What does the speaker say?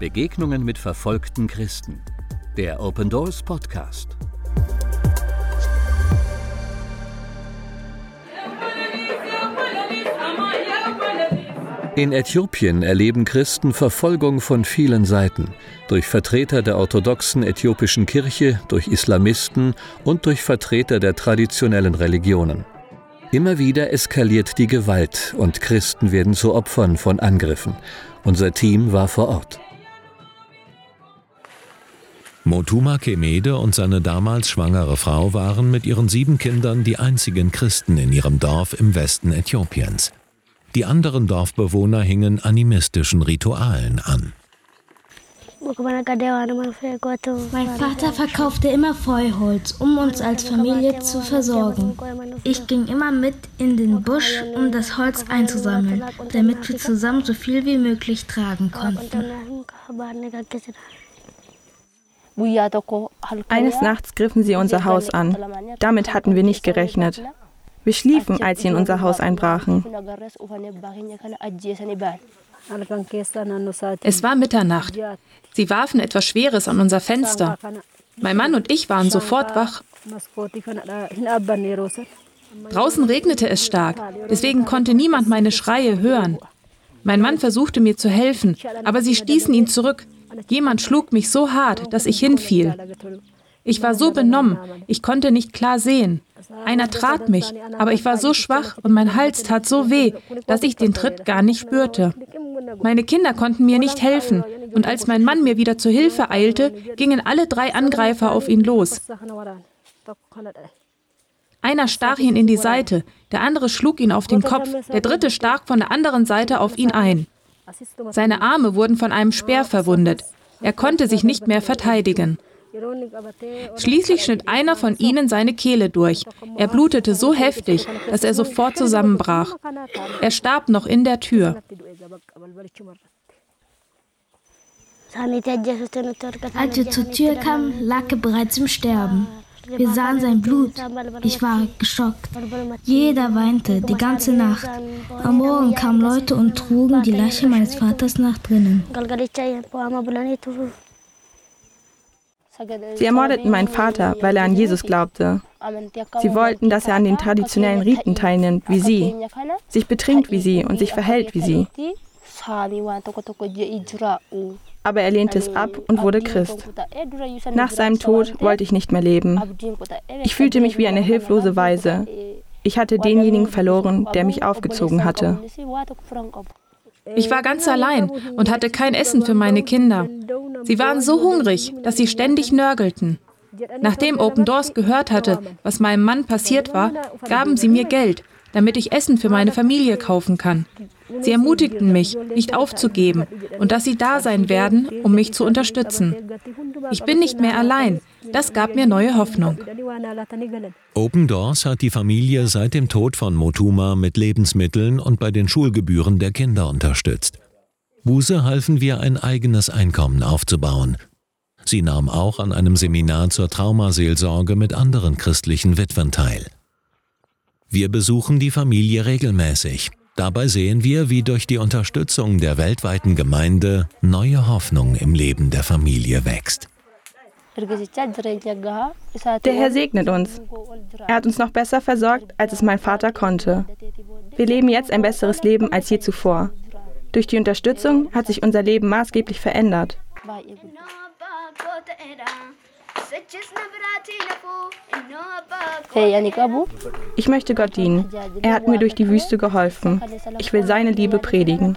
Begegnungen mit verfolgten Christen. Der Open Doors Podcast. In Äthiopien erleben Christen Verfolgung von vielen Seiten, durch Vertreter der orthodoxen äthiopischen Kirche, durch Islamisten und durch Vertreter der traditionellen Religionen. Immer wieder eskaliert die Gewalt und Christen werden zu Opfern von Angriffen. Unser Team war vor Ort. Motuma Kemede und seine damals schwangere Frau waren mit ihren sieben Kindern die einzigen Christen in ihrem Dorf im Westen Äthiopiens. Die anderen Dorfbewohner hingen animistischen Ritualen an. Mein Vater verkaufte immer Feuerholz, um uns als Familie zu versorgen. Ich ging immer mit in den Busch, um das Holz einzusammeln, damit wir zusammen so viel wie möglich tragen konnten. Eines Nachts griffen sie unser Haus an. Damit hatten wir nicht gerechnet. Wir schliefen, als sie in unser Haus einbrachen. Es war Mitternacht. Sie warfen etwas Schweres an unser Fenster. Mein Mann und ich waren sofort wach. Draußen regnete es stark, deswegen konnte niemand meine Schreie hören. Mein Mann versuchte mir zu helfen, aber sie stießen ihn zurück. Jemand schlug mich so hart, dass ich hinfiel. Ich war so benommen, ich konnte nicht klar sehen. Einer trat mich, aber ich war so schwach und mein Hals tat so weh, dass ich den Tritt gar nicht spürte. Meine Kinder konnten mir nicht helfen, und als mein Mann mir wieder zur Hilfe eilte, gingen alle drei Angreifer auf ihn los. Einer stach ihn in die Seite, der andere schlug ihn auf den Kopf, der dritte stach von der anderen Seite auf ihn ein. Seine Arme wurden von einem Speer verwundet. Er konnte sich nicht mehr verteidigen. Schließlich schnitt einer von ihnen seine Kehle durch. Er blutete so heftig, dass er sofort zusammenbrach. Er starb noch in der Tür. Als wir zur Tür kamen, lag er bereits im Sterben. Wir sahen sein Blut. Ich war geschockt. Jeder weinte die ganze Nacht. Am Morgen kamen Leute und trugen die Leiche meines Vaters nach drinnen. Sie ermordeten meinen Vater, weil er an Jesus glaubte. Sie wollten, dass er an den traditionellen Riten teilnimmt, wie sie, sich betrinkt wie sie und sich verhält wie sie. Aber er lehnte es ab und wurde Christ. Nach seinem Tod wollte ich nicht mehr leben. Ich fühlte mich wie eine hilflose Weise. Ich hatte denjenigen verloren, der mich aufgezogen hatte. Ich war ganz allein und hatte kein Essen für meine Kinder. Sie waren so hungrig, dass sie ständig nörgelten. Nachdem Open Doors gehört hatte, was meinem Mann passiert war, gaben sie mir Geld, damit ich Essen für meine Familie kaufen kann. Sie ermutigten mich, nicht aufzugeben und dass sie da sein werden, um mich zu unterstützen. Ich bin nicht mehr allein. Das gab mir neue Hoffnung. Open Doors hat die Familie seit dem Tod von Motuma mit Lebensmitteln und bei den Schulgebühren der Kinder unterstützt. Buse halfen wir, ein eigenes Einkommen aufzubauen. Sie nahm auch an einem Seminar zur Traumaseelsorge mit anderen christlichen Witwen teil. Wir besuchen die Familie regelmäßig. Dabei sehen wir, wie durch die Unterstützung der weltweiten Gemeinde neue Hoffnung im Leben der Familie wächst. Der Herr segnet uns. Er hat uns noch besser versorgt, als es mein Vater konnte. Wir leben jetzt ein besseres Leben als je zuvor. Durch die Unterstützung hat sich unser Leben maßgeblich verändert. Ich möchte Gott dienen. Er hat mir durch die Wüste geholfen. Ich will seine Liebe predigen.